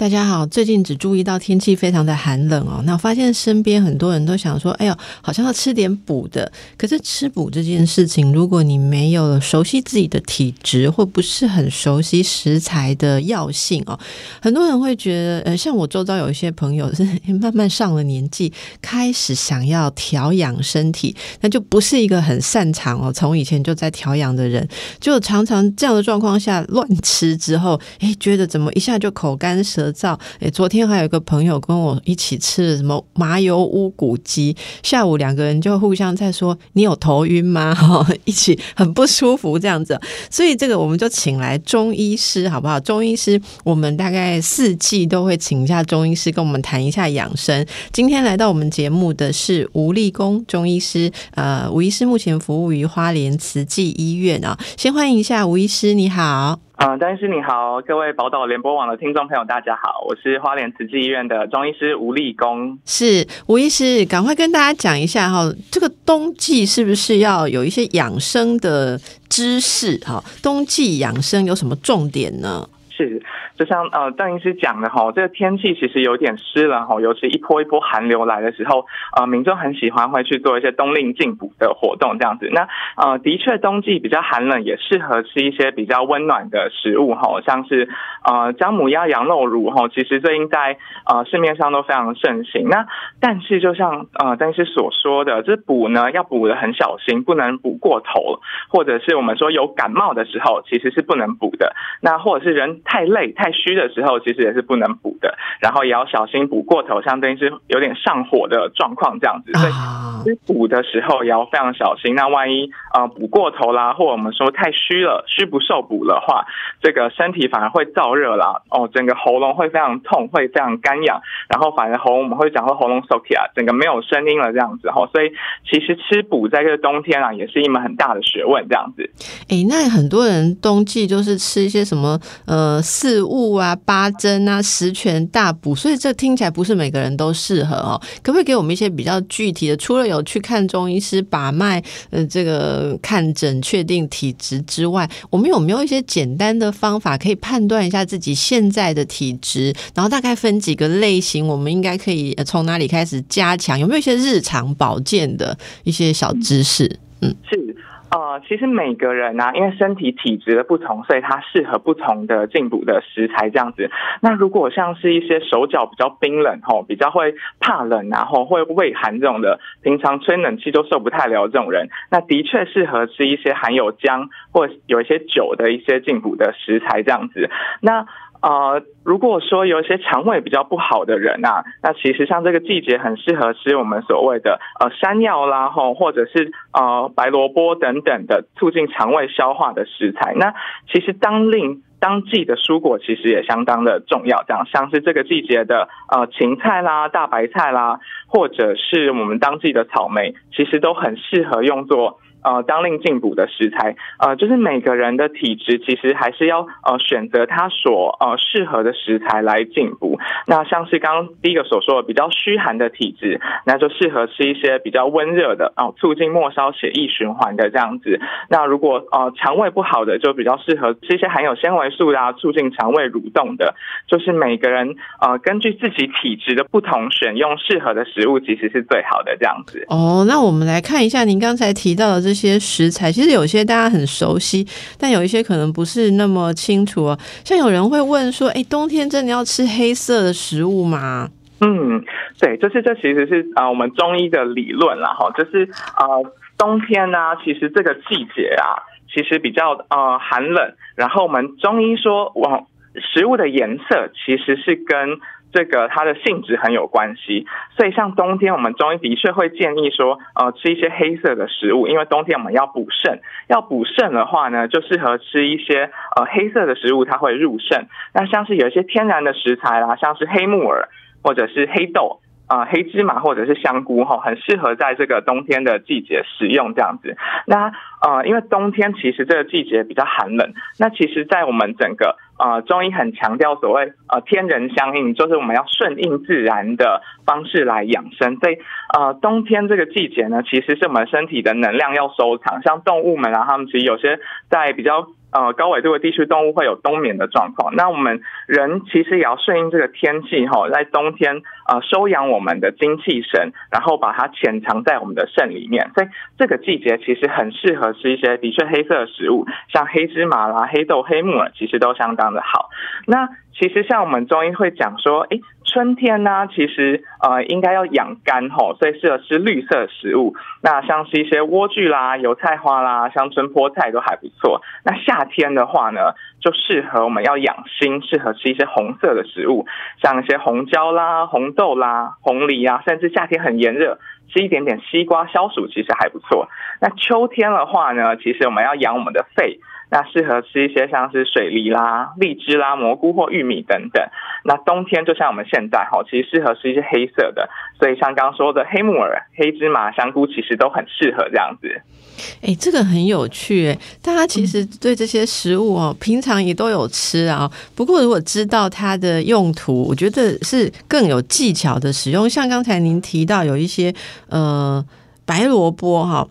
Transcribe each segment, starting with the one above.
大家好，最近只注意到天气非常的寒冷哦，那我发现身边很多人都想说，哎呦，好像要吃点补的。可是吃补这件事情，如果你没有熟悉自己的体质，或不是很熟悉食材的药性哦，很多人会觉得，呃，像我周遭有一些朋友是 慢慢上了年纪，开始想要调养身体，那就不是一个很擅长哦，从以前就在调养的人，就常常这样的状况下乱吃之后，哎，觉得怎么一下就口干舌。燥诶，昨天还有一个朋友跟我一起吃了什么麻油乌骨鸡，下午两个人就互相在说：“你有头晕吗？” 哈，一起很不舒服这样子。所以这个我们就请来中医师好不好？中医师，我们大概四季都会请一下中医师跟我们谈一下养生。今天来到我们节目的是吴立功中医师，呃，吴医师目前服务于花莲慈济医院啊。先欢迎一下吴医师，你好。啊，张医师你好，各位宝岛联播网的听众朋友，大家好，我是花莲慈济医院的中医师吴立功。是吴医师，赶快跟大家讲一下哈，这个冬季是不是要有一些养生的知识？哈，冬季养生有什么重点呢？是。就像呃邓医师讲的哈，这个天气其实有点湿冷哈，尤其一波一波寒流来的时候，呃，民众很喜欢会去做一些冬令进补的活动这样子。那呃，的确冬季比较寒冷，也适合吃一些比较温暖的食物哈，像是呃姜母鸭、羊肉乳哈，其实最近在呃市面上都非常盛行。那但是就像呃邓医师所说的，这补呢要补的很小心，不能补过头，或者是我们说有感冒的时候，其实是不能补的。那或者是人太累太虚的时候，其实也是不能补的，然后也要小心补过头，相当于是有点上火的状况这样子。所以补的时候也要非常小心。那万一呃补过头啦，或者我们说太虚了，虚不受补的话，这个身体反而会燥热啦，哦，整个喉咙会非常痛，会非常干痒，然后反而喉咙我们会讲说喉咙 s o k 啊，整个没有声音了这样子哈。所以其实吃补在这个冬天啊，也是一门很大的学问这样子。哎，那很多人冬季就是吃一些什么呃四物啊。八针啊，十全大补，所以这听起来不是每个人都适合哦。可不可以给我们一些比较具体的？除了有去看中医师把脉，呃，这个看诊确定体质之外，我们有没有一些简单的方法可以判断一下自己现在的体质？然后大概分几个类型，我们应该可以从哪里开始加强？有没有一些日常保健的一些小知识？嗯，是。呃，其实每个人呢，因为身体体质的不同，所以它适合不同的进补的食材这样子。那如果像是一些手脚比较冰冷吼，比较会怕冷，然后会畏寒这种的，平常吹冷气都受不太了这种人，那的确适合吃一些含有姜或有一些酒的一些进补的食材这样子。那呃，如果说有一些肠胃比较不好的人啊，那其实像这个季节很适合吃我们所谓的呃山药啦，吼，或者是呃白萝卜等等的促进肠胃消化的食材。那其实当令当季的蔬果其实也相当的重要，这样像是这个季节的呃芹菜啦、大白菜啦，或者是我们当季的草莓，其实都很适合用作。呃，当令进补的食材，呃，就是每个人的体质其实还是要呃选择他所呃适合的食材来进补。那像是刚刚第一个所说的比较虚寒的体质，那就适合吃一些比较温热的哦，促进末梢血液循环的这样子。那如果呃肠胃不好的，就比较适合吃一些含有纤维素的啊，促进肠胃蠕动的。就是每个人呃根据自己体质的不同，选用适合的食物，其实是最好的这样子。哦，那我们来看一下您刚才提到的这。这些食材其实有些大家很熟悉，但有一些可能不是那么清楚哦。像有人会问说：“哎，冬天真的要吃黑色的食物吗？”嗯，对，就是这其实是啊，我们中医的理论啦，哈，就是啊，冬天呢，其实这个季节啊，其实比较呃寒冷，然后我们中医说，往食物的颜色其实是跟。这个它的性质很有关系，所以像冬天我们中医的确会建议说，呃，吃一些黑色的食物，因为冬天我们要补肾，要补肾的话呢，就适合吃一些呃黑色的食物，它会入肾。那像是有一些天然的食材啦，像是黑木耳或者是黑豆。呃黑芝麻或者是香菇哈，很适合在这个冬天的季节食用这样子。那呃，因为冬天其实这个季节比较寒冷，那其实，在我们整个呃中医很强调所谓呃天人相应，就是我们要顺应自然的方式来养生。所以呃冬天这个季节呢，其实是我们身体的能量要收藏，像动物们啊，他们其实有些在比较。呃，高纬度的地区动物会有冬眠的状况，那我们人其实也要顺应这个天气哈，在冬天呃收养我们的精气神，然后把它潜藏在我们的肾里面，所以这个季节其实很适合吃一些的确黑色的食物，像黑芝麻啦、黑豆、黑木耳，其实都相当的好。那其实像我们中医会讲说，诶，春天呢，其实呃应该要养肝吼，所以适合吃绿色食物。那像是一些莴苣啦、油菜花啦、香椿菠菜都还不错。那夏天的话呢，就适合我们要养心，适合吃一些红色的食物，像一些红椒啦、红豆啦、红梨啊，甚至夏天很炎热，吃一点点西瓜消暑其实还不错。那秋天的话呢，其实我们要养我们的肺。那适合吃一些像是水梨啦、荔枝啦、蘑菇或玉米等等。那冬天就像我们现在哈，其实适合吃一些黑色的，所以像刚刚说的黑木耳、黑芝麻、香菇，其实都很适合这样子。哎，这个很有趣哎，大家其实对这些食物哦，平常也都有吃啊。不过如果知道它的用途，我觉得是更有技巧的使用。像刚才您提到有一些呃白萝卜哈。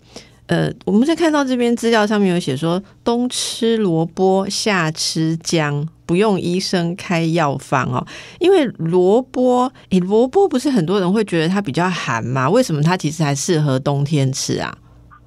呃，我们在看到这边资料上面有写说，冬吃萝卜，夏吃姜，不用医生开药方哦。因为萝卜，诶，萝卜不是很多人会觉得它比较寒嘛？为什么它其实还适合冬天吃啊？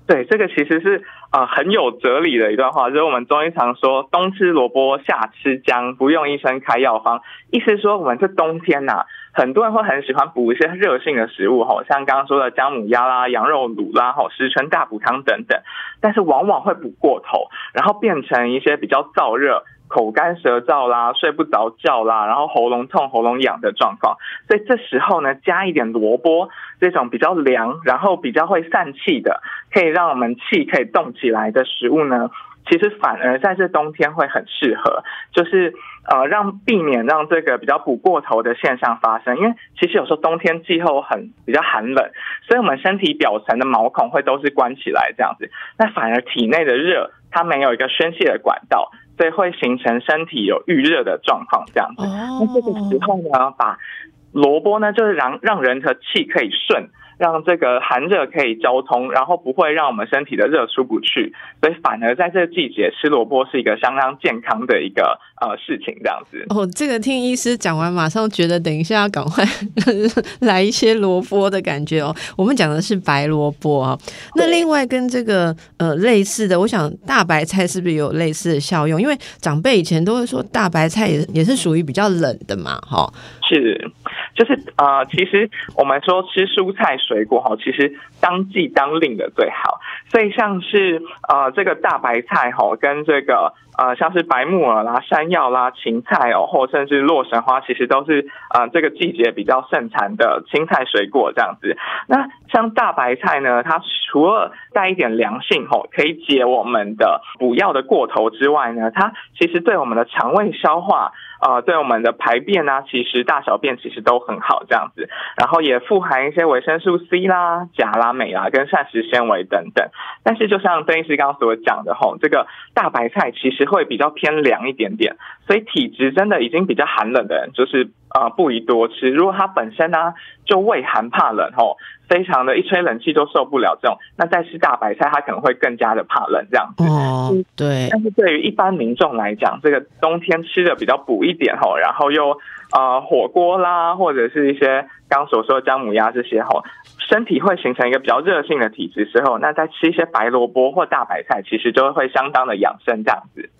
对，这个其实是呃很有哲理的一段话，就是我们中医常说，冬吃萝卜，夏吃姜，不用医生开药方，意思说我们这冬天呐。很多人会很喜欢补一些热性的食物，吼，像刚刚说的姜母鸭啦、羊肉卤啦、吼十全大补汤等等，但是往往会补过头，然后变成一些比较燥热、口干舌燥啦、睡不着觉啦，然后喉咙痛、喉咙痒的状况。所以这时候呢，加一点萝卜这种比较凉，然后比较会散气的，可以让我们气可以动起来的食物呢。其实反而在这冬天会很适合，就是呃让避免让这个比较补过头的现象发生。因为其实有时候冬天气候很比较寒冷，所以我们身体表层的毛孔会都是关起来这样子，那反而体内的热它没有一个宣泄的管道，所以会形成身体有预热的状况这样子。那这个时候呢，把萝卜呢就是让让人的气可以顺。让这个寒热可以交通，然后不会让我们身体的热出不去，所以反而在这个季节吃萝卜是一个相当健康的一个呃事情，这样子。哦，这个听医师讲完，马上觉得等一下要赶快 来一些萝卜的感觉哦。我们讲的是白萝卜啊，那另外跟这个呃类似的，我想大白菜是不是有类似的效用？因为长辈以前都会说大白菜也也是属于比较冷的嘛，哈。是，就是啊，其实我们说吃蔬菜水果哈，其实当季当令的最好。所以像是呃这个大白菜哈，跟这个呃像是白木耳啦、山药啦、芹菜哦，或甚至洛神花，其实都是呃这个季节比较盛产的青菜水果这样子。那像大白菜呢，它除了带一点凉性吼，可以解我们的补药的过头之外呢，它其实对我们的肠胃消化。呃，对我们的排便啊，其实大小便其实都很好这样子，然后也富含一些维生素 C 啦、钾啦、镁啊跟膳食纤维等等。但是就像邓医师刚刚所讲的吼，这个大白菜其实会比较偏凉一点点，所以体质真的已经比较寒冷的人，就是呃不宜多吃。如果他本身呢就胃寒怕冷吼。非常的一吹冷气都受不了这种，那再吃大白菜，它可能会更加的怕冷这样子。哦，对。但是对于一般民众来讲，这个冬天吃的比较补一点吼，然后又呃火锅啦，或者是一些刚所说的姜母鸭这些吼。身体会形成一个比较热性的体质之后，那再吃一些白萝卜或大白菜，其实就会相当的养生这样子。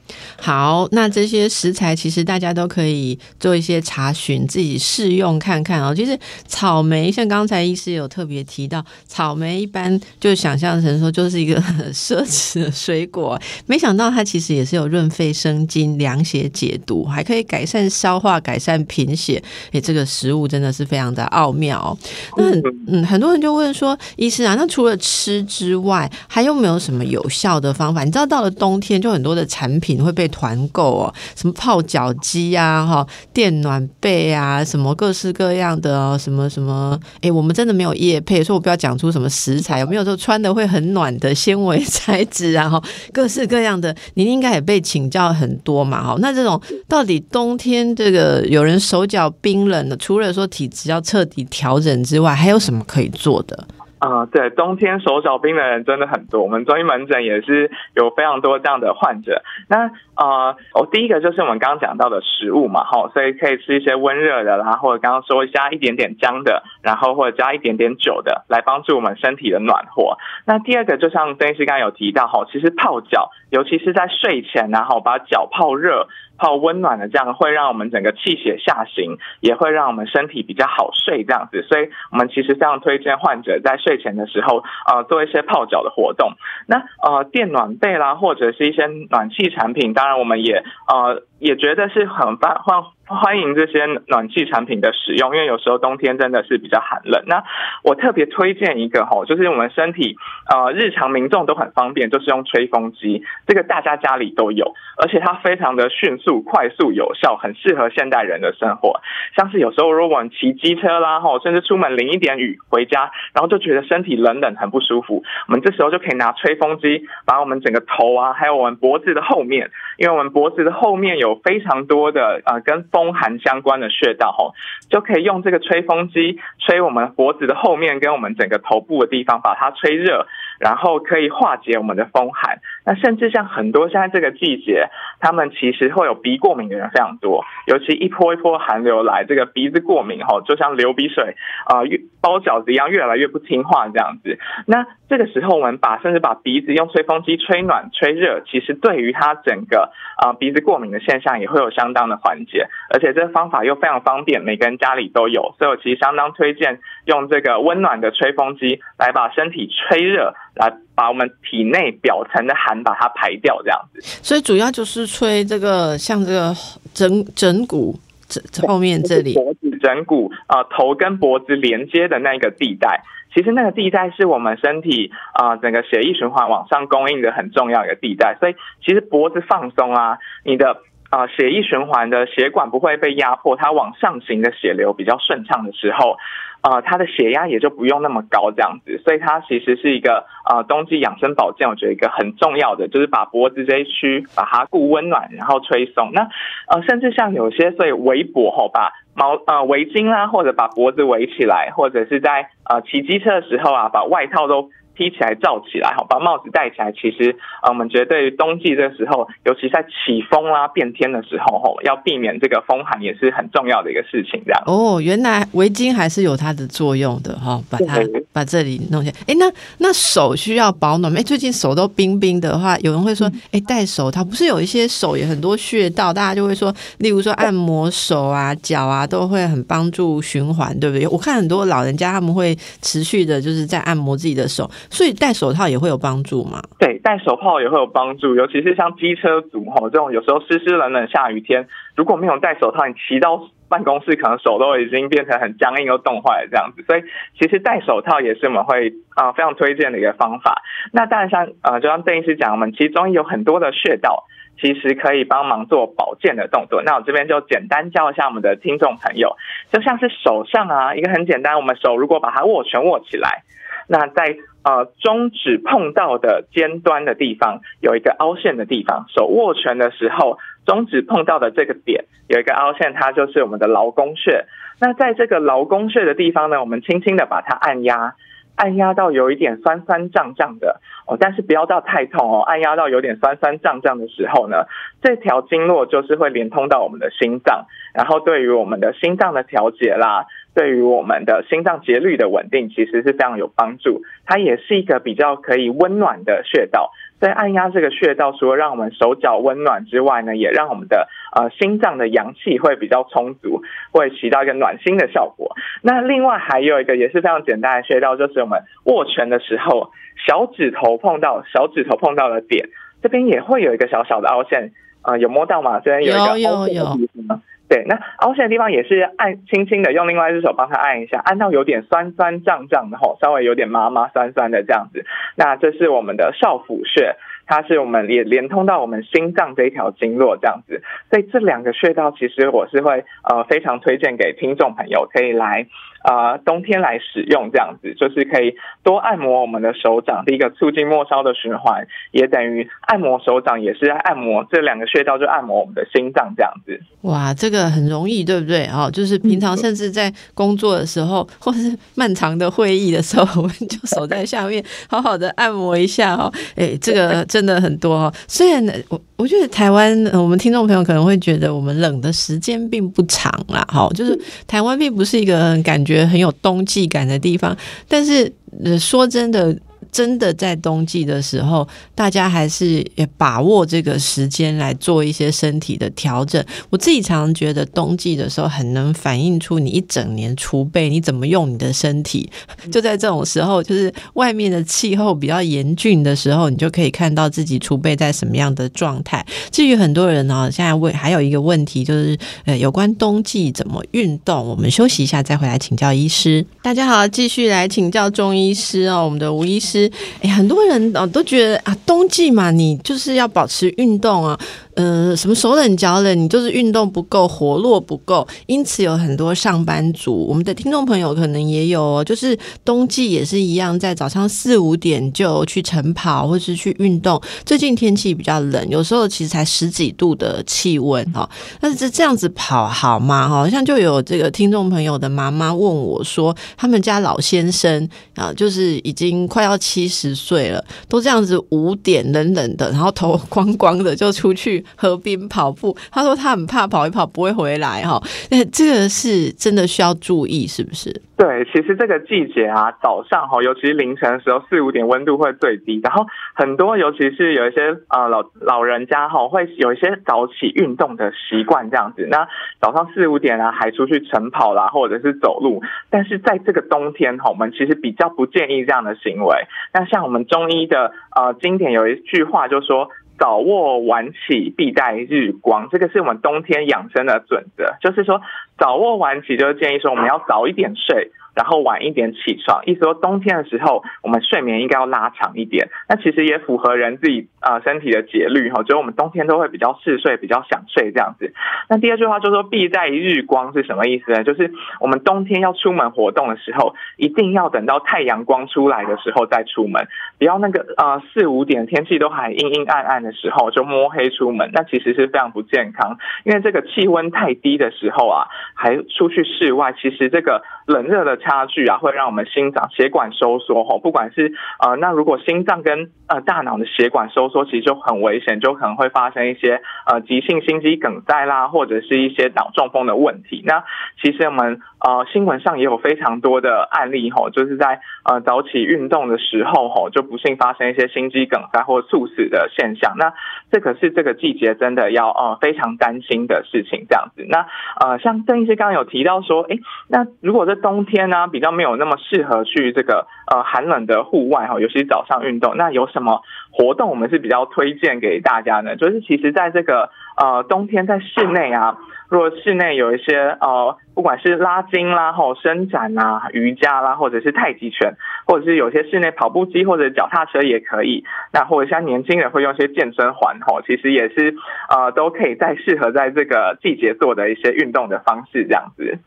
好，那这些食材其实大家都可以做一些查询，自己试用看看哦。其实草莓，像刚才医师有特别提到，草莓一般就想象成说就是一个奢侈的水果，没想到它其实也是有润肺生津、凉血解毒，还可以改善消化、改善贫血。哎，这个食物真的是非常的奥妙。那嗯，很多人。就问说，医师啊，那除了吃之外，还有没有什么有效的方法？你知道到了冬天，就很多的产品会被团购哦，什么泡脚机啊，哈，电暖被啊，什么各式各样的哦，什么什么，哎，我们真的没有液配，所以我不要讲出什么食材，有没有说穿的会很暖的纤维材质啊，哈，各式各样的，您应该也被请教很多嘛，哈，那这种到底冬天这个有人手脚冰冷的，除了说体质要彻底调整之外，还有什么可以做的？啊，对，冬天手脚冰的人真的很多，我们中医门诊也是有非常多这样的患者。那啊，我第一个就是我们刚刚讲到的食物嘛，哈，所以可以吃一些温热的，然后刚刚说加一点点姜的，然后或者加一点点酒的，来帮助我们身体的暖和。那第二个就像邓医师刚刚有提到，哈，其实泡脚，尤其是在睡前，然后把脚泡热。泡温暖的这样会让我们整个气血下行，也会让我们身体比较好睡这样子，所以我们其实非常推荐患者在睡前的时候，呃，做一些泡脚的活动。那呃，电暖被啦，或者是一些暖气产品，当然我们也呃。也觉得是很欢欢欢迎这些暖气产品的使用，因为有时候冬天真的是比较寒冷。那我特别推荐一个哈，就是我们身体呃日常民众都很方便，就是用吹风机，这个大家家里都有，而且它非常的迅速、快速、有效，很适合现代人的生活。像是有时候如果我们骑机车啦，哈，甚至出门淋一点雨回家，然后就觉得身体冷冷很不舒服，我们这时候就可以拿吹风机，把我们整个头啊，还有我们脖子的后面，因为我们脖子的后面有。非常多的呃跟风寒相关的穴道吼，就可以用这个吹风机吹我们脖子的后面跟我们整个头部的地方，把它吹热，然后可以化解我们的风寒。那甚至像很多现在这个季节，他们其实会有鼻过敏的人非常多，尤其一波一波寒流来，这个鼻子过敏吼，就像流鼻水啊，越包饺子一样，越来越不听话这样子。那这个时候我们把甚至把鼻子用吹风机吹暖吹热，其实对于它整个啊鼻子过敏的现象也会有相当的缓解，而且这个方法又非常方便，每个人家里都有，所以我其实相当推荐用这个温暖的吹风机来把身体吹热，来把我们体内表层的寒把它排掉，这样子。所以主要就是吹这个像这个枕枕骨这后面这里脖子枕骨啊头跟脖子连接的那个地带。其实那个地带是我们身体啊整个血液循环往上供应的很重要一个地带，所以其实脖子放松啊，你的啊血液循环的血管不会被压迫，它往上行的血流比较顺畅的时候。啊，他的血压也就不用那么高，这样子，所以它其实是一个啊，冬季养生保健，我觉得一个很重要的，就是把脖子这一区把它固温暖，然后吹松。那呃，甚至像有些所以围脖吼，把毛呃围巾啦，或者把脖子围起来，或者是在呃骑机车的时候啊，把外套都。披起来罩起来，好，把帽子戴起来。其实，呃，我们觉得对于冬季这个时候，尤其在起风啦、变天的时候，吼，要避免这个风寒也是很重要的一个事情。这样哦，原来围巾还是有它的作用的，哈，把它把这里弄起来。哎，那那手需要保暖哎，最近手都冰冰的话，有人会说，哎，戴手套不是有一些手也很多穴道，大家就会说，例如说按摩手啊、脚啊，都会很帮助循环，对不对？我看很多老人家他们会持续的就是在按摩自己的手。所以戴手套也会有帮助吗？对，戴手套也会有帮助，尤其是像机车族哈，这种有时候湿湿冷冷下雨天，如果没有戴手套，你骑到办公室可能手都已经变成很僵硬又冻坏了这样子。所以其实戴手套也是我们会啊非常推荐的一个方法。那当然像呃，就像邓医师讲，我们其中有很多的穴道，其实可以帮忙做保健的动作。那我这边就简单教一下我们的听众朋友，就像是手上啊，一个很简单，我们手如果把它握拳握起来。那在呃中指碰到的尖端的地方有一个凹陷的地方，手握拳的时候，中指碰到的这个点有一个凹陷，它就是我们的劳宫穴。那在这个劳宫穴的地方呢，我们轻轻的把它按压，按压到有一点酸酸胀胀的哦，但是不要到太痛哦，按压到有点酸酸胀胀的时候呢，这条经络就是会连通到我们的心脏，然后对于我们的心脏的调节啦。对于我们的心脏节律的稳定，其实是非常有帮助。它也是一个比较可以温暖的穴道。在按压这个穴道，除了让我们手脚温暖之外呢，也让我们的呃心脏的阳气会比较充足，会起到一个暖心的效果。那另外还有一个也是非常简单的穴道，就是我们握拳的时候，小指头碰到小指头碰到的点，这边也会有一个小小的凹陷啊，有摸到吗？这边有一个凹陷的地方。对，那凹陷的地方也是按轻轻的用另外一只手帮他按一下，按到有点酸酸胀胀的吼，稍微有点麻麻酸酸的这样子。那这是我们的少府穴。它是我们也连通到我们心脏这一条经络这样子，所以这两个穴道其实我是会呃非常推荐给听众朋友可以来呃冬天来使用这样子，就是可以多按摩我们的手掌，第一个促进末梢的循环，也等于按摩手掌也是按摩这两个穴道就按摩我们的心脏这样子。哇，这个很容易对不对？哦，就是平常甚至在工作的时候，或是漫长的会议的时候，我们就手在下面好好的按摩一下哦。哎，这个。真的很多哦，虽然我我觉得台湾，我们听众朋友可能会觉得我们冷的时间并不长啦，哈，就是 台湾并不是一个感觉觉得很有冬季感的地方，但是说真的。真的在冬季的时候，大家还是也把握这个时间来做一些身体的调整。我自己常常觉得，冬季的时候很能反映出你一整年储备，你怎么用你的身体。就在这种时候，就是外面的气候比较严峻的时候，你就可以看到自己储备在什么样的状态。至于很多人呢，现在问还有一个问题，就是呃，有关冬季怎么运动。我们休息一下，再回来请教医师。大家好，继续来请教中医师哦，我们的吴医师。哎，很多人哦都觉得啊，冬季嘛，你就是要保持运动啊。呃，什么手冷脚冷，你就是运动不够，活络不够，因此有很多上班族，我们的听众朋友可能也有，就是冬季也是一样，在早上四五点就去晨跑或是去运动。最近天气比较冷，有时候其实才十几度的气温哈，但是这这样子跑好吗？好像就有这个听众朋友的妈妈问我说，他们家老先生啊，就是已经快要七十岁了，都这样子五点冷冷的，然后头 光光的就出去。河边跑步，他说他很怕跑一跑不会回来哈，那这个是真的需要注意，是不是？对，其实这个季节啊，早上哈，尤其是凌晨的时候，四五点温度会最低，然后很多，尤其是有一些呃老老人家哈，会有一些早起运动的习惯这样子。那早上四五点啊，还出去晨跑啦，或者是走路。但是在这个冬天哈，我们其实比较不建议这样的行为。那像我们中医的呃经典有一句话就说。早卧晚起必带日光，这个是我们冬天养生的准则。就是说，早卧晚起就是建议说，我们要早一点睡。然后晚一点起床，意思说冬天的时候，我们睡眠应该要拉长一点。那其实也符合人自己呃身体的节律哈，就是我们冬天都会比较嗜睡，比较想睡这样子。那第二句话就说“必在日光”是什么意思呢？就是我们冬天要出门活动的时候，一定要等到太阳光出来的时候再出门，不要那个呃四五点天气都还阴阴暗暗的时候就摸黑出门，那其实是非常不健康。因为这个气温太低的时候啊，还出去室外，其实这个冷热的。差距啊，会让我们心脏血管收缩吼，不管是呃，那如果心脏跟呃大脑的血管收缩，其实就很危险，就可能会发生一些呃急性心肌梗塞啦，或者是一些脑中风的问题。那其实我们呃新闻上也有非常多的案例吼，就是在呃早起运动的时候吼，就不幸发生一些心肌梗塞或猝死的现象。那这可是这个季节真的要呃非常担心的事情，这样子。那呃像邓医师刚刚有提到说，哎，那如果在冬天。那比较没有那么适合去这个呃寒冷的户外哈，尤其是早上运动。那有什么活动我们是比较推荐给大家的？就是其实在这个呃冬天在室内啊，如果室内有一些呃不管是拉筋啦、吼伸展啊、瑜伽啦，或者是太极拳，或者是有些室内跑步机或者脚踏车也可以。那或者像年轻人会用一些健身环吼，其实也是呃都可以在适合在这个季节做的一些运动的方式这样子。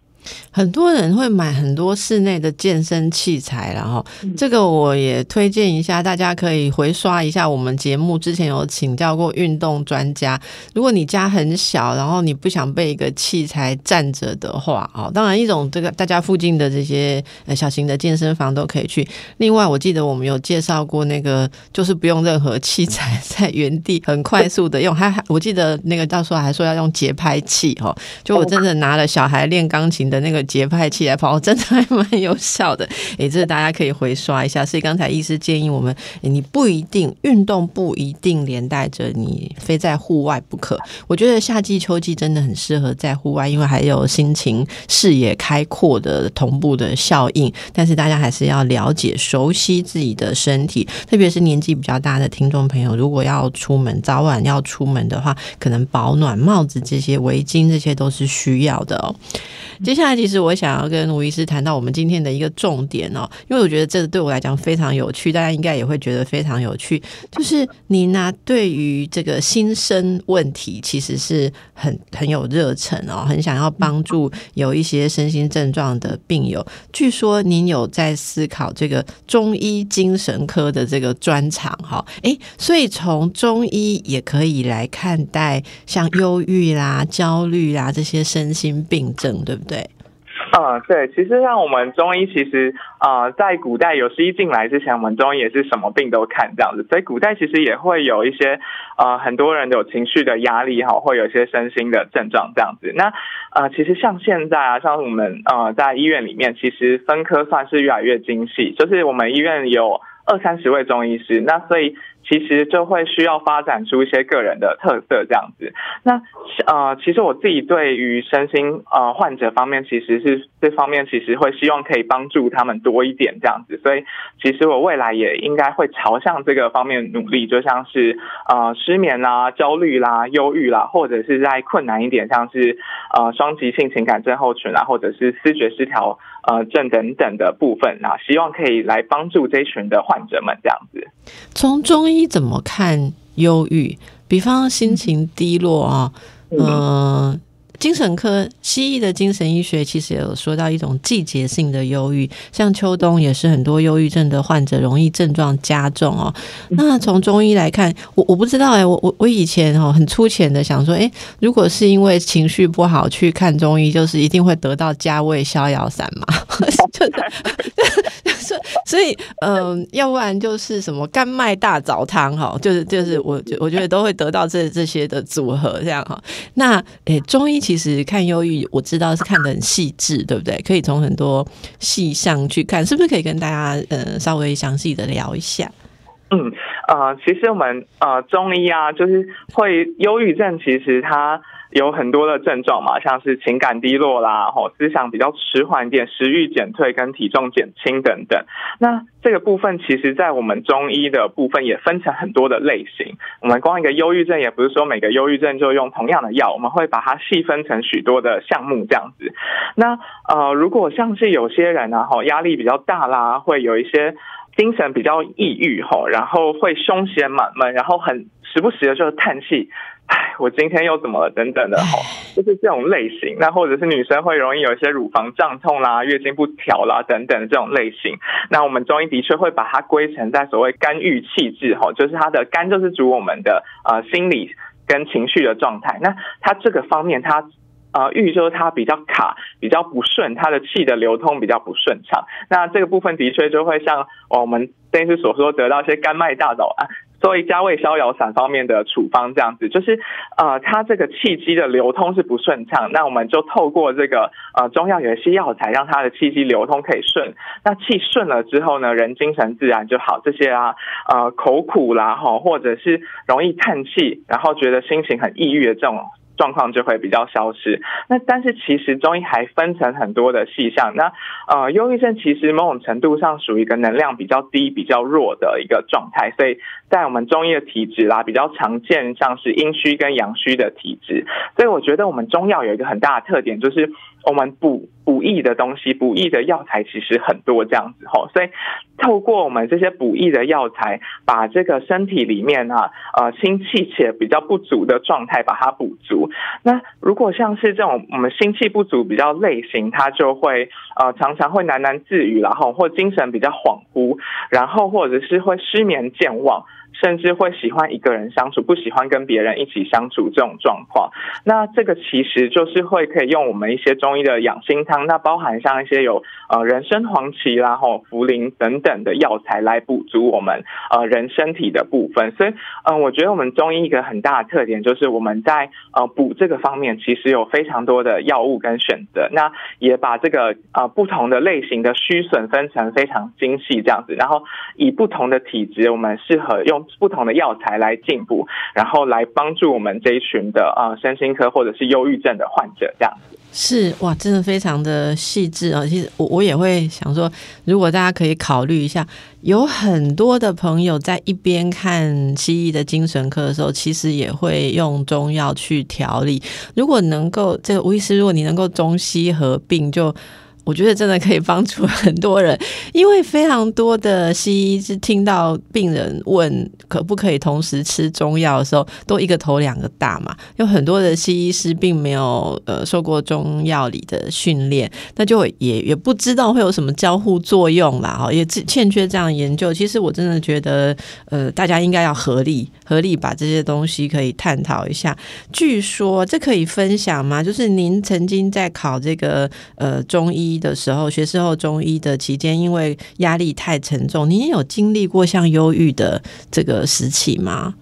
很多人会买很多室内的健身器材，然后这个我也推荐一下，大家可以回刷一下我们节目之前有请教过运动专家。如果你家很小，然后你不想被一个器材占着的话，哦，当然一种这个大家附近的这些小型的健身房都可以去。另外，我记得我们有介绍过那个，就是不用任何器材，在原地很快速的用。还还，我记得那个到时候还说要用节拍器，哦，就我真的拿了小孩练钢琴。型的那个节拍器来跑，真的还蛮有效的。诶，这个大家可以回刷一下。所以刚才医师建议我们，你不一定运动不一定连带着你非在户外不可。我觉得夏季、秋季真的很适合在户外，因为还有心情、视野开阔的同步的效应。但是大家还是要了解、熟悉自己的身体，特别是年纪比较大的听众朋友，如果要出门，早晚要出门的话，可能保暖帽子、这些围巾，这些都是需要的哦。接下，那其实我想要跟吴医师谈到我们今天的一个重点哦，因为我觉得这个对我来讲非常有趣，大家应该也会觉得非常有趣。就是你呢，对于这个新生问题，其实是很很有热忱哦，很想要帮助有一些身心症状的病友。据说您有在思考这个中医精神科的这个专长哈，诶，所以从中医也可以来看待像忧郁啦、焦虑啦这些身心病症，对不对？嗯，对，其实像我们中医，其实啊，在古代有西医进来之前，我们中医也是什么病都看这样子，所以古代其实也会有一些呃很多人有情绪的压力哈，会有一些身心的症状这样子。那呃，其实像现在啊，像我们呃在医院里面，其实分科算是越来越精细，就是我们医院有二三十位中医师，那所以。其实就会需要发展出一些个人的特色这样子。那呃，其实我自己对于身心呃患者方面，其实是这方面其实会希望可以帮助他们多一点这样子。所以其实我未来也应该会朝向这个方面努力，就像是呃失眠啦、焦虑啦、忧郁啦，或者是在困难一点，像是呃双极性情感症候群啦，或者是思觉失调呃症等等的部分啊，希望可以来帮助这一群的患者们这样子。从中医怎么看忧郁？比方心情低落啊，嗯，精神科西医的精神医学其实有说到一种季节性的忧郁，像秋冬也是很多忧郁症的患者容易症状加重哦。那从中医来看，我我不知道哎，我我我以前哦很粗浅的想说，哎，如果是因为情绪不好去看中医，就是一定会得到加味逍遥散嘛？就 所 所以，嗯，要不然就是什么甘麦大枣汤哈，就是就是我我觉得都会得到这这些的组合这样哈。那诶，中医其实看忧郁，我知道是看的很细致，对不对？可以从很多细项去看，是不是可以跟大家呃稍微详细的聊一下？嗯，呃，其实我们呃中医啊，就是会忧郁症，其实它。有很多的症状嘛，像是情感低落啦，吼，思想比较迟缓一点，食欲减退跟体重减轻等等。那这个部分其实，在我们中医的部分也分成很多的类型。我们光一个忧郁症，也不是说每个忧郁症就用同样的药，我们会把它细分成许多的项目这样子。那呃，如果像是有些人啊，吼，压力比较大啦，会有一些精神比较抑郁，吼，然后会胸胁满闷，然后很时不时的就叹气。唉，我今天又怎么了？等等的吼，就是这种类型。那或者是女生会容易有一些乳房胀痛啦、月经不调啦等等的这种类型。那我们中医的确会把它归成在所谓肝郁气滞吼，就是它的肝就是主我们的呃心理跟情绪的状态。那它这个方面，它呃郁就是它比较卡、比较不顺，它的气的流通比较不顺畅。那这个部分的确就会像我们这次所说得到一些肝脉大枣啊。所以加味逍遥散方面的处方，这样子就是，呃，它这个气机的流通是不顺畅，那我们就透过这个呃中药有一些药材，让它的气机流通可以顺。那气顺了之后呢，人精神自然就好。这些啊，呃，口苦啦，哈，或者是容易叹气，然后觉得心情很抑郁的这种。状况就会比较消失。那但是其实中医还分成很多的细项。那呃，忧郁症其实某种程度上属于一个能量比较低、比较弱的一个状态。所以在我们中医的体质啦，比较常见像是阴虚跟阳虚的体质。所以我觉得我们中药有一个很大的特点，就是我们补补益的东西、补益的药材其实很多这样子吼。所以透过我们这些补益的药材，把这个身体里面啊呃心气且比较不足的状态把它补足。那如果像是这种我们心气不足比较类型，它就会呃常常会喃喃自语，然后或精神比较恍惚，然后或者是会失眠健忘。甚至会喜欢一个人相处，不喜欢跟别人一起相处这种状况。那这个其实就是会可以用我们一些中医的养心汤，那包含像一些有呃人参、黄芪啦、吼茯苓等等的药材来补足我们呃人身体的部分。所以，嗯，我觉得我们中医一个很大的特点就是我们在呃补这个方面，其实有非常多的药物跟选择。那也把这个呃不同的类型的虚损分成非常精细这样子，然后以不同的体质，我们适合用不同的药材来进补，然后来帮助我们这一群的呃身心科或者是忧郁症的患者这样子。是哇，真的非常的细致啊！其实我我也会想说，如果大家可以考虑一下，有很多的朋友在一边看西医的精神科的时候，其实也会用中药去调理。如果能够，这个吴医师，如果你能够中西合并，就。我觉得真的可以帮助很多人，因为非常多的西医是听到病人问可不可以同时吃中药的时候，都一个头两个大嘛。有很多的西医师并没有呃受过中药理的训练，那就也也不知道会有什么交互作用啦。哈，也欠缺这样研究。其实我真的觉得，呃，大家应该要合力合力把这些东西可以探讨一下。据说这可以分享吗？就是您曾经在考这个呃中医。的时候，学士后中医的期间，因为压力太沉重，你有经历过像忧郁的这个时期吗？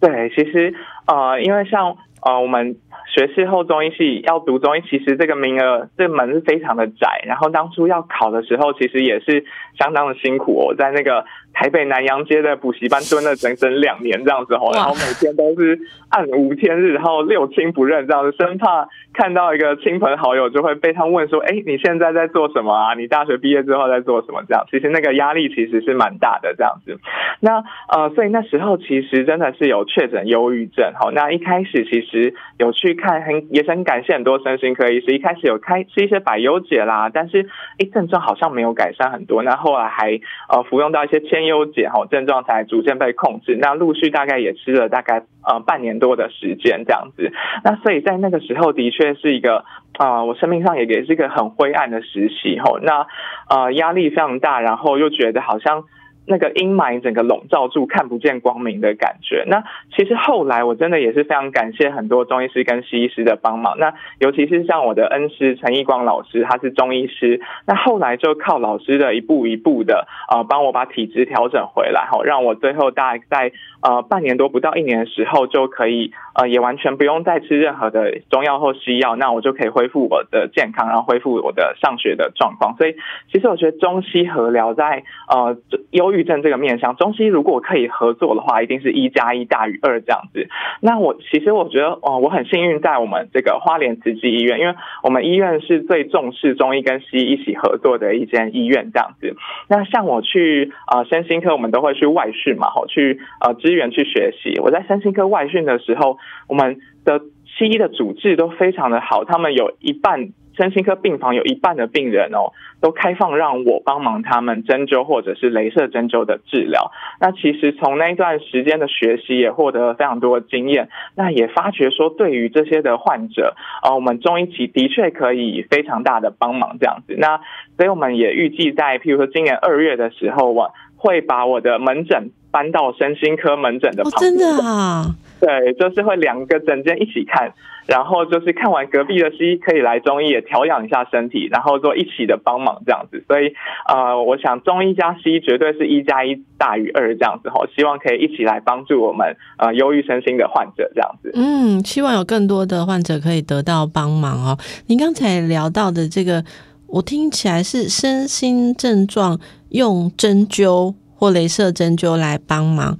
对，其实呃，因为像呃，我们学士后中医系要读中医，其实这个名额这门是非常的窄，然后当初要考的时候，其实也是相当的辛苦。我在那个。台北南洋街的补习班蹲了整整两年这样子吼，然后每天都是暗无天日，然后六亲不认这样子，生怕看到一个亲朋好友就会被他问说：“哎，你现在在做什么啊？你大学毕业之后在做什么？”这样其实那个压力其实是蛮大的这样子。那呃，所以那时候其实真的是有确诊忧郁症吼。那一开始其实有去看，很也是很感谢很多身心科医师，一开始有开吃一些百忧解啦，但是哎症状好像没有改善很多。那后来还呃服用到一些千。优解哈，症状才逐渐被控制。那陆续大概也吃了大概呃半年多的时间这样子。那所以在那个时候的确是一个啊，我生命上也也是一个很灰暗的时期哈。那呃压力非常大，然后又觉得好像。那个阴霾整个笼罩住，看不见光明的感觉。那其实后来我真的也是非常感谢很多中医师跟西医师的帮忙。那尤其是像我的恩师陈义光老师，他是中医师。那后来就靠老师的一步一步的呃，帮我把体质调整回来，哈，让我最后大概在呃半年多不到一年的时候就可以呃，也完全不用再吃任何的中药或西药，那我就可以恢复我的健康，然后恢复我的上学的状况。所以其实我觉得中西合疗在呃忧郁。症这个面向，中西如果可以合作的话，一定是一加一大于二这样子。那我其实我觉得，哦，我很幸运在我们这个花莲慈济医院，因为我们医院是最重视中医跟西医一起合作的一间医院这样子。那像我去呃身心科，我们都会去外训嘛，吼，去呃支援去学习。我在身心科外训的时候，我们的西医的主治都非常的好，他们有一半。身心科病房有一半的病人哦，都开放让我帮忙他们针灸或者是镭射针灸的治疗。那其实从那一段时间的学习也获得了非常多的经验。那也发觉说，对于这些的患者，呃，我们中医其的确可以非常大的帮忙这样子。那所以我们也预计在譬如说今年二月的时候，我会把我的门诊搬到身心科门诊的旁边。真的啊。对，就是会两个整间一起看，然后就是看完隔壁的西医，可以来中医也调养一下身体，然后做一起的帮忙这样子。所以，呃，我想中医加西医绝对是一加一大于二这样子哈。希望可以一起来帮助我们呃忧郁身心的患者这样子。嗯，希望有更多的患者可以得到帮忙哦。您刚才聊到的这个，我听起来是身心症状用针灸或镭射针灸来帮忙。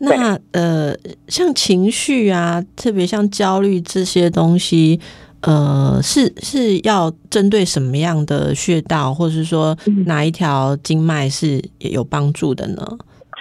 那呃，像情绪啊，特别像焦虑这些东西，呃，是是要针对什么样的穴道，或者是说哪一条经脉是有帮助的呢？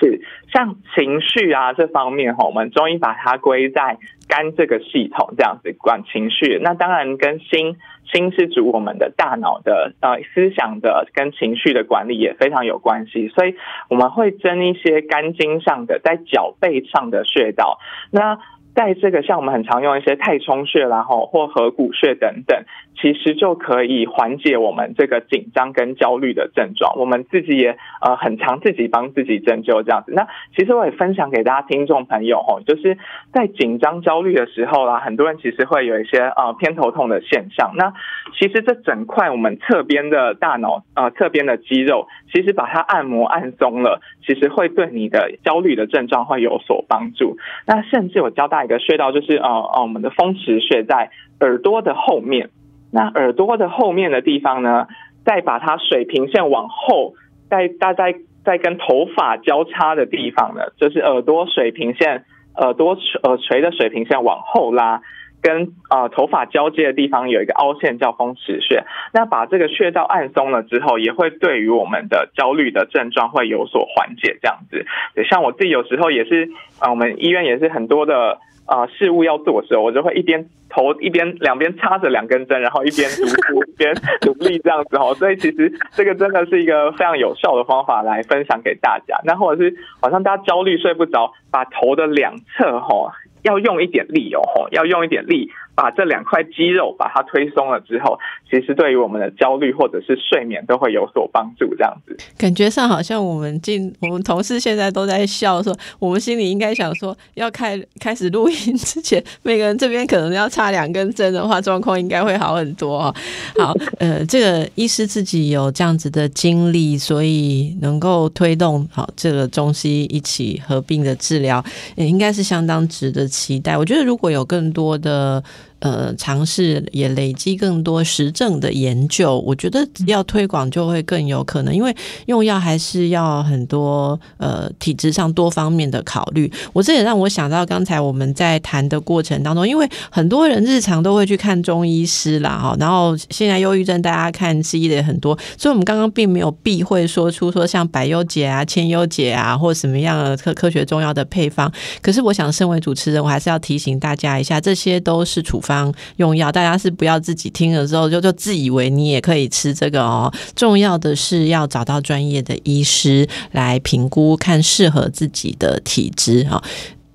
是像情绪啊这方面哈，我们中医把它归在肝这个系统这样子管情绪，那当然跟心。心是指我们的大脑的呃思想的跟情绪的管理也非常有关系，所以我们会针一些肝经上的在脚背上的穴道。那在这个像我们很常用一些太冲穴啦，吼或合谷穴等等，其实就可以缓解我们这个紧张跟焦虑的症状。我们自己也呃很常自己帮自己针灸这样子。那其实我也分享给大家听众朋友，吼，就是在紧张焦虑的时候啦，很多人其实会有一些呃偏头痛的现象。那其实这整块我们侧边的大脑呃侧边的肌肉，其实把它按摩按松了，其实会对你的焦虑的症状会有所帮助。那甚至我教大家一。个穴道就是呃呃我们的风池穴在耳朵的后面，那耳朵的后面的地方呢，再把它水平线往后，在大概在跟头发交叉的地方呢，就是耳朵水平线，耳朵耳垂的水平线往后拉。跟呃头发交接的地方有一个凹陷叫风池穴，那把这个穴道按松了之后，也会对于我们的焦虑的症状会有所缓解。这样子，对，像我自己有时候也是啊，我们医院也是很多的啊事物要做的时候，我就会一边头一边两边插着两根针，然后一边读书 一边努力这样子哦。所以其实这个真的是一个非常有效的方法来分享给大家。那或者是晚上大家焦虑睡不着，把头的两侧哈。要用一点力哦，要用一点力。把这两块肌肉把它推松了之后，其实对于我们的焦虑或者是睡眠都会有所帮助。这样子，感觉上好像我们进我们同事现在都在笑，说我们心里应该想说，要开开始录音之前，每个人这边可能要插两根针的话，状况应该会好很多。好，呃，这个医师自己有这样子的经历，所以能够推动好这个中西一起合并的治疗，也应该是相当值得期待。我觉得如果有更多的。呃，尝试也累积更多实证的研究，我觉得要推广就会更有可能，因为用药还是要很多呃体质上多方面的考虑。我这也让我想到刚才我们在谈的过程当中，因为很多人日常都会去看中医师啦，哈，然后现在忧郁症大家看西医的也很多，所以我们刚刚并没有避讳说出说像百忧解啊、千忧解啊，或什么样的科科学中药的配方。可是我想，身为主持人，我还是要提醒大家一下，这些都是处。方方用药，大家是不要自己听了之后就就自以为你也可以吃这个哦。重要的是要找到专业的医师来评估，看适合自己的体质哈。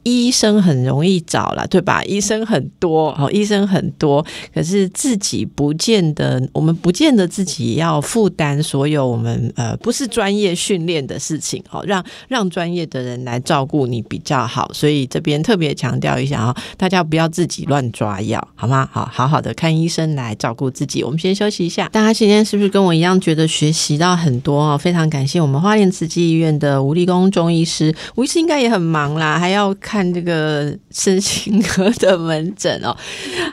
医生很容易找了，对吧？医生很多，哦，医生很多，可是自己不见得，我们不见得自己要负担所有我们呃不是专业训练的事情，哦，让让专业的人来照顾你比较好。所以这边特别强调一下啊，大家不要自己乱抓药，好吗？好好好的看医生来照顾自己。我们先休息一下，大家今天是不是跟我一样觉得学习到很多哦？非常感谢我们花莲慈济医院的吴立功中医师，吴医师应该也很忙啦，还要。看这个身心科的门诊哦，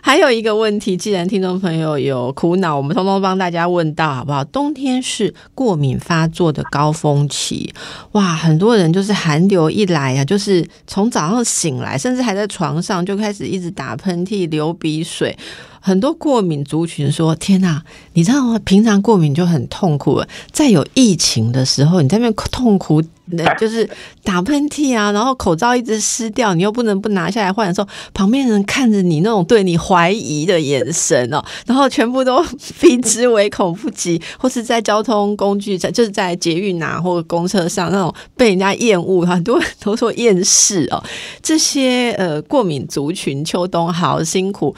还有一个问题，既然听众朋友有苦恼，我们通通帮大家问到好不好？冬天是过敏发作的高峰期，哇，很多人就是寒流一来啊，就是从早上醒来，甚至还在床上就开始一直打喷嚏、流鼻水。很多过敏族群说：“天哪，你知道吗？平常过敏就很痛苦了，在有疫情的时候，你在那边痛苦，就是打喷嚏啊，然后口罩一直湿掉，你又不能不拿下来换的时候，旁边人看着你那种对你怀疑的眼神哦，然后全部都 避之唯恐不及，或是在交通工具上就是在捷运啊或者公车上那种被人家厌恶，很多人都说厌世哦。这些呃过敏族群秋冬好辛苦。”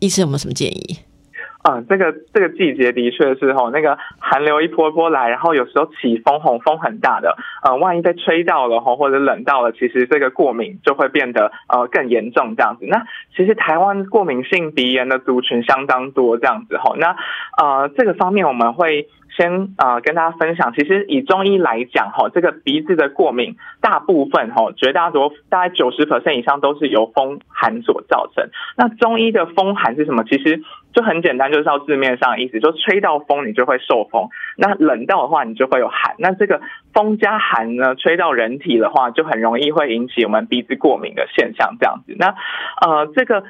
医生有没有什么建议？嗯，这个这个季节的确是吼，那个寒流一波一波来，然后有时候起风，吼风很大的，呃，万一被吹到了吼，或者冷到了，其实这个过敏就会变得呃更严重这样子。那其实台湾过敏性鼻炎的族群相当多这样子吼，那呃这个方面我们会。先啊，跟大家分享，其实以中医来讲，哈，这个鼻子的过敏，大部分哈，绝大多大概九十 percent 以上都是由风寒所造成。那中医的风寒是什么？其实就很简单，就是照字面上的意思，就吹到风你就会受风，那冷到的话你就会有寒。那这个风加寒呢，吹到人体的话，就很容易会引起我们鼻子过敏的现象，这样子。那呃，这个。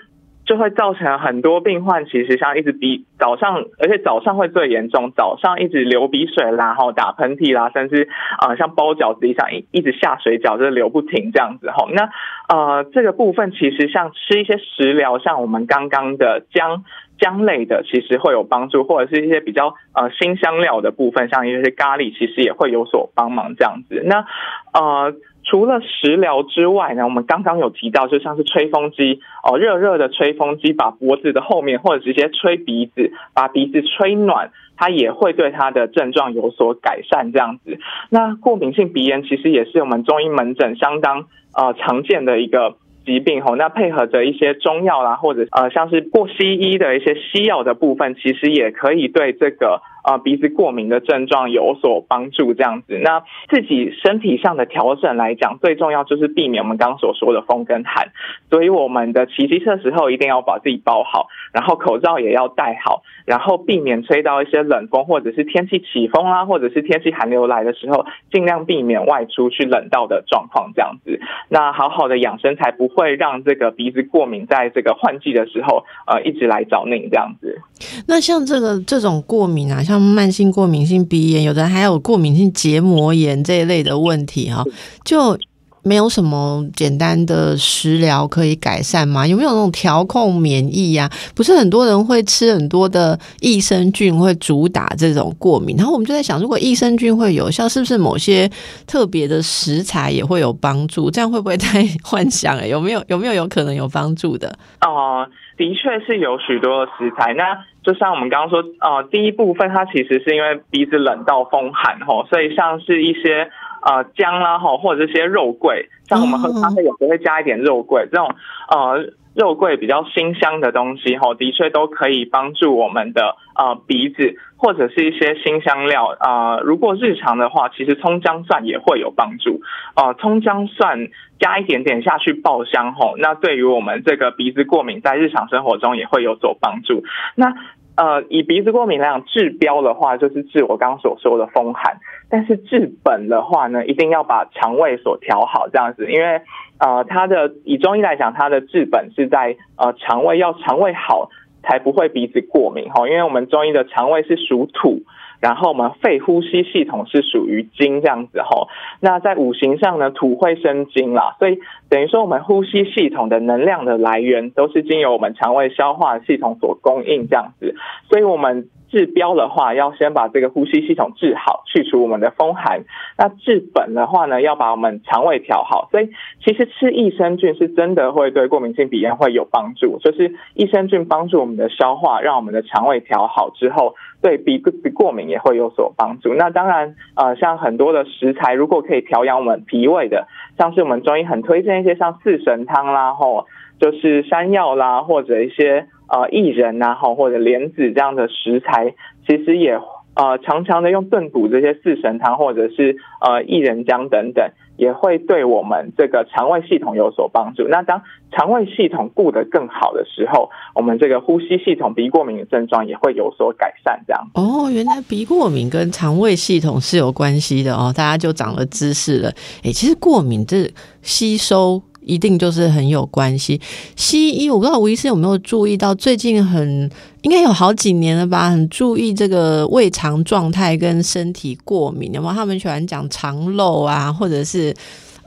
就会造成很多病患，其实像一直鼻早上，而且早上会最严重，早上一直流鼻水啦，然后打喷嚏啦，甚至啊像包饺子一样一一直下水饺，就是流不停这样子吼。那呃这个部分其实像吃一些食疗，像我们刚刚的姜。姜类的其实会有帮助，或者是一些比较呃辛香料的部分，像一些咖喱，其实也会有所帮忙这样子。那呃。除了食疗之外呢，我们刚刚有提到，就像是吹风机哦，热热的吹风机把脖子的后面或者直接吹鼻子，把鼻子吹暖，它也会对它的症状有所改善。这样子，那过敏性鼻炎其实也是我们中医门诊相当呃常见的一个。疾病吼，那配合着一些中药啦，或者呃像是过西医的一些西药的部分，其实也可以对这个呃鼻子过敏的症状有所帮助。这样子，那自己身体上的调整来讲，最重要就是避免我们刚刚所说的风跟寒。所以我们的骑机车时候一定要把自己包好，然后口罩也要戴好，然后避免吹到一些冷风，或者是天气起风啦，或者是天气寒流来的时候，尽量避免外出去冷到的状况。这样子，那好好的养生才不。会让这个鼻子过敏，在这个换季的时候，呃，一直来找您这样子。那像这个这种过敏啊，像慢性过敏性鼻炎，有的还有过敏性结膜炎这一类的问题哈，就。没有什么简单的食疗可以改善吗？有没有那种调控免疫呀？不是很多人会吃很多的益生菌，会主打这种过敏。然后我们就在想，如果益生菌会有效，是不是某些特别的食材也会有帮助？这样会不会太 幻想？有没有有没有有可能有帮助的？哦，的确是有许多的食材。那就像我们刚刚说，呃，第一部分它其实是因为鼻子冷到风寒吼，所以像是一些。呃，姜啦吼，或者一些肉桂，像我们喝咖啡有时候会加一点肉桂，这种呃肉桂比较辛香的东西吼，的确都可以帮助我们的呃鼻子，或者是一些辛香料啊。如果日常的话，其实葱姜蒜也会有帮助啊。葱姜蒜加一点点下去爆香吼，那对于我们这个鼻子过敏，在日常生活中也会有所帮助。那呃，以鼻子过敏来讲，治标的话就是治我刚刚所说的风寒。但是治本的话呢，一定要把肠胃所调好，这样子，因为呃，它的以中医来讲，它的治本是在呃肠胃，要肠胃好才不会鼻子过敏吼。因为我们中医的肠胃是属土，然后我们肺呼吸系统是属于金这样子吼。那在五行上呢，土会生金啦，所以等于说我们呼吸系统的能量的来源都是经由我们肠胃消化系统所供应这样子，所以我们。治标的话，要先把这个呼吸系统治好，去除我们的风寒。那治本的话呢，要把我们肠胃调好。所以其实吃益生菌是真的会对过敏性鼻炎会有帮助，就是益生菌帮助我们的消化，让我们的肠胃调好之后，对鼻鼻过敏也会有所帮助。那当然，呃，像很多的食材，如果可以调养我们脾胃的，像是我们中医很推荐一些像四神汤啦，吼，就是山药啦，或者一些。呃，薏仁呐，哈，或者莲子这样的食材，其实也呃，常常的用炖补这些四神汤，或者是呃薏仁浆等等，也会对我们这个肠胃系统有所帮助。那当肠胃系统顾得更好的时候，我们这个呼吸系统、鼻过敏的症状也会有所改善。这样哦，原来鼻过敏跟肠胃系统是有关系的哦，大家就长了知识了。哎，其实过敏这吸收。一定就是很有关系。西医，我不知道吴医师有没有注意到，最近很应该有好几年了吧，很注意这个胃肠状态跟身体过敏。有没有？他们喜欢讲肠漏啊，或者是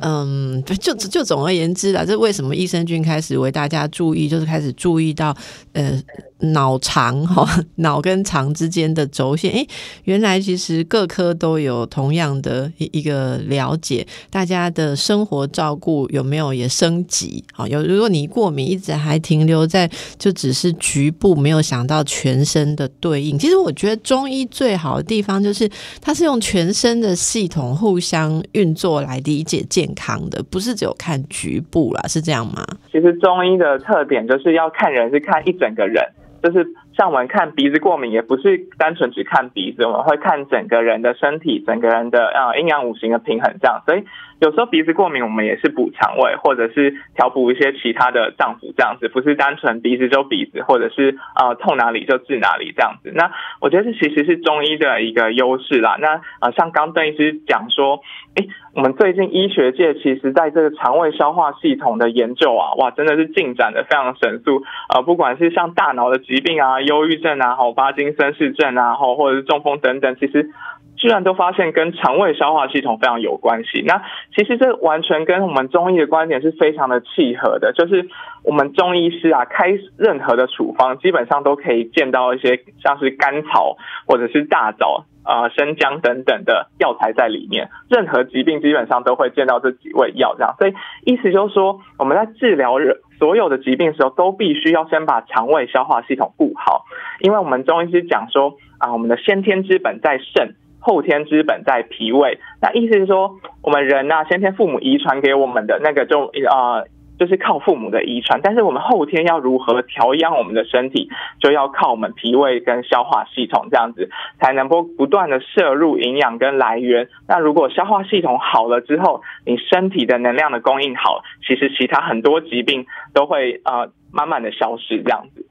嗯，就就总而言之啦，这为什么益生菌开始为大家注意，就是开始注意到呃。脑肠哈，脑跟肠之间的轴线，诶，原来其实各科都有同样的一一个了解，大家的生活照顾有没有也升级？好，有如果你过敏一直还停留在就只是局部，没有想到全身的对应。其实我觉得中医最好的地方就是它是用全身的系统互相运作来理解健康的，不是只有看局部啦，是这样吗？其实中医的特点就是要看人，是看一整个人。就是像我们看鼻子过敏，也不是单纯只看鼻子，我们会看整个人的身体，整个人的呃阴阳五行的平衡这样。所以有时候鼻子过敏，我们也是补肠胃，或者是调补一些其他的脏腑这样子，不是单纯鼻子就鼻子，或者是呃痛哪里就治哪里这样子。那我觉得这其实是中医的一个优势啦。那呃像刚邓医师讲说。哎，我们最近医学界其实在这个肠胃消化系统的研究啊，哇，真的是进展的非常神速。呃，不管是像大脑的疾病啊、忧郁症啊、好帕金森氏症啊，或或者是中风等等，其实居然都发现跟肠胃消化系统非常有关系。那其实这完全跟我们中医的观点是非常的契合的，就是我们中医师啊开任何的处方，基本上都可以见到一些像是甘草或者是大枣。呃，生姜等等的药材在里面，任何疾病基本上都会见到这几味药，这样，所以意思就是说，我们在治疗所有的疾病的时候，都必须要先把肠胃消化系统顾好，因为我们中医师讲说啊，我们的先天之本在肾，后天之本在脾胃，那意思是说，我们人呐，先天父母遗传给我们的那个就啊。就是靠父母的遗传，但是我们后天要如何调养我们的身体，就要靠我们脾胃跟消化系统这样子，才能够不断的摄入营养跟来源。那如果消化系统好了之后，你身体的能量的供应好，其实其他很多疾病都会呃慢慢的消失这样子。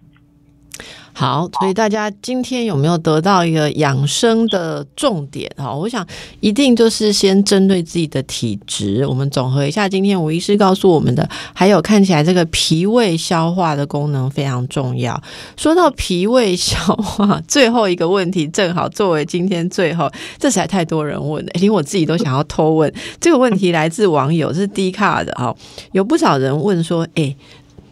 好，所以大家今天有没有得到一个养生的重点哈？我想一定就是先针对自己的体质，我们总合一下今天吴医师告诉我们的，还有看起来这个脾胃消化的功能非常重要。说到脾胃消化，最后一个问题正好作为今天最后，这实在太多人问了，连我自己都想要偷问这个问题，来自网友是低卡的哈，有不少人问说，哎，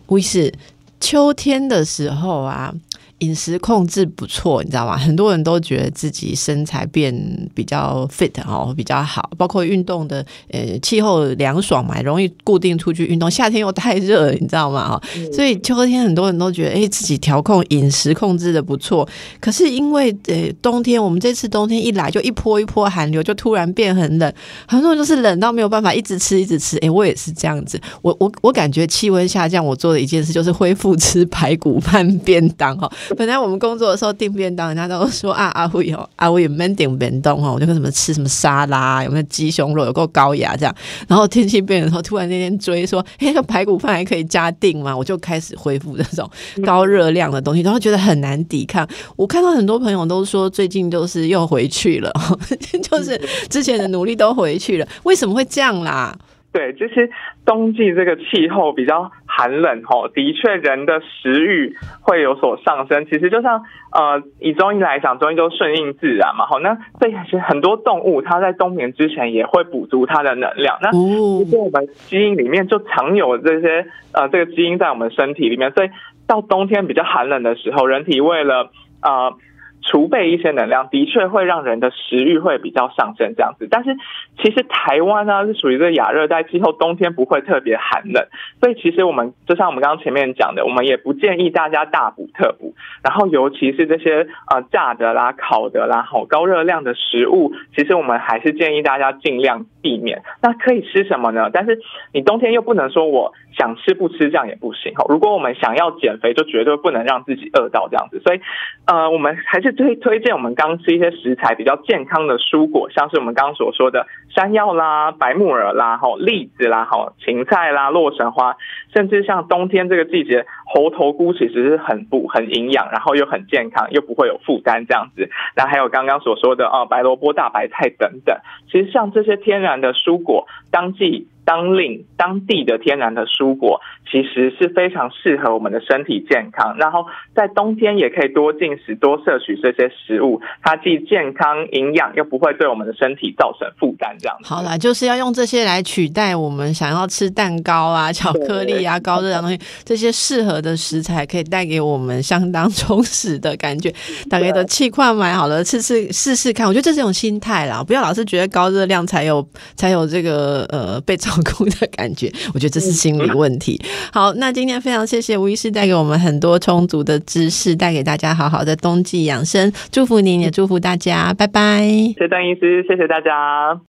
吴医师，秋天的时候啊。饮食控制不错，你知道吗？很多人都觉得自己身材变比较 fit 哦，比较好。包括运动的，呃，气候凉爽嘛，容易固定出去运动。夏天又太热，你知道吗？哈，所以秋天很多人都觉得，哎，自己调控饮食控制的不错。可是因为呃冬天，我们这次冬天一来就一波一波寒流，就突然变很冷，很多人就是冷到没有办法一直吃一直吃。哎，我也是这样子。我我我感觉气温下降，我做的一件事就是恢复吃排骨饭便当哈。本来我们工作的时候订便当，人家都说啊阿辉哦阿辉没订便当哈，我就跟什么吃什么沙拉，有没有鸡胸肉，有够高雅这样。然后天气变的时候，突然那天追说，哎，那排骨饭还可以加订吗？我就开始恢复这种高热量的东西，然后觉得很难抵抗。我看到很多朋友都说，最近就是又回去了，就是之前的努力都回去了，为什么会这样啦？对，就是冬季这个气候比较寒冷吼，的确人的食欲会有所上升。其实就像呃，以中医来讲，中医都顺应自然嘛，好。那这也是很多动物它在冬眠之前也会补足它的能量。那其实我们基因里面就藏有这些呃这个基因在我们身体里面，所以到冬天比较寒冷的时候，人体为了呃。储备一些能量，的确会让人的食欲会比较上升，这样子。但是其实台湾呢是属于这个亚热带气候，冬天不会特别寒冷，所以其实我们就像我们刚刚前面讲的，我们也不建议大家大补特补。然后尤其是这些呃炸的啦、烤的啦、好高热量的食物，其实我们还是建议大家尽量避免。那可以吃什么呢？但是你冬天又不能说我想吃不吃，这样也不行哈。如果我们想要减肥，就绝对不能让自己饿到这样子。所以呃，我们还是。推推荐我们刚吃一些食材比较健康的蔬果，像是我们刚刚所说的山药啦、白木耳啦、哈栗子啦、哈芹菜啦、洛神花，甚至像冬天这个季节，猴头菇其实是很补、很营养，然后又很健康，又不会有负担这样子。那还有刚刚所说的啊白萝卜、大白菜等等，其实像这些天然的蔬果，当季。当令当地的天然的蔬果，其实是非常适合我们的身体健康。然后在冬天也可以多进食、多摄取这些食物，它既健康营养，又不会对我们的身体造成负担。这样好啦，就是要用这些来取代我们想要吃蛋糕啊、巧克力啊、高热量东西。这些适合的食材可以带给我们相当充实的感觉。大概的气块买好了，吃吃试试看。我觉得这是一种心态啦，不要老是觉得高热量才有才有这个呃被照。苦的感觉，我觉得这是心理问题。好，那今天非常谢谢吴医师带给我们很多充足的知识，带给大家好好的冬季养生。祝福您，也祝福大家，拜拜。谢谢邓医师，谢谢大家。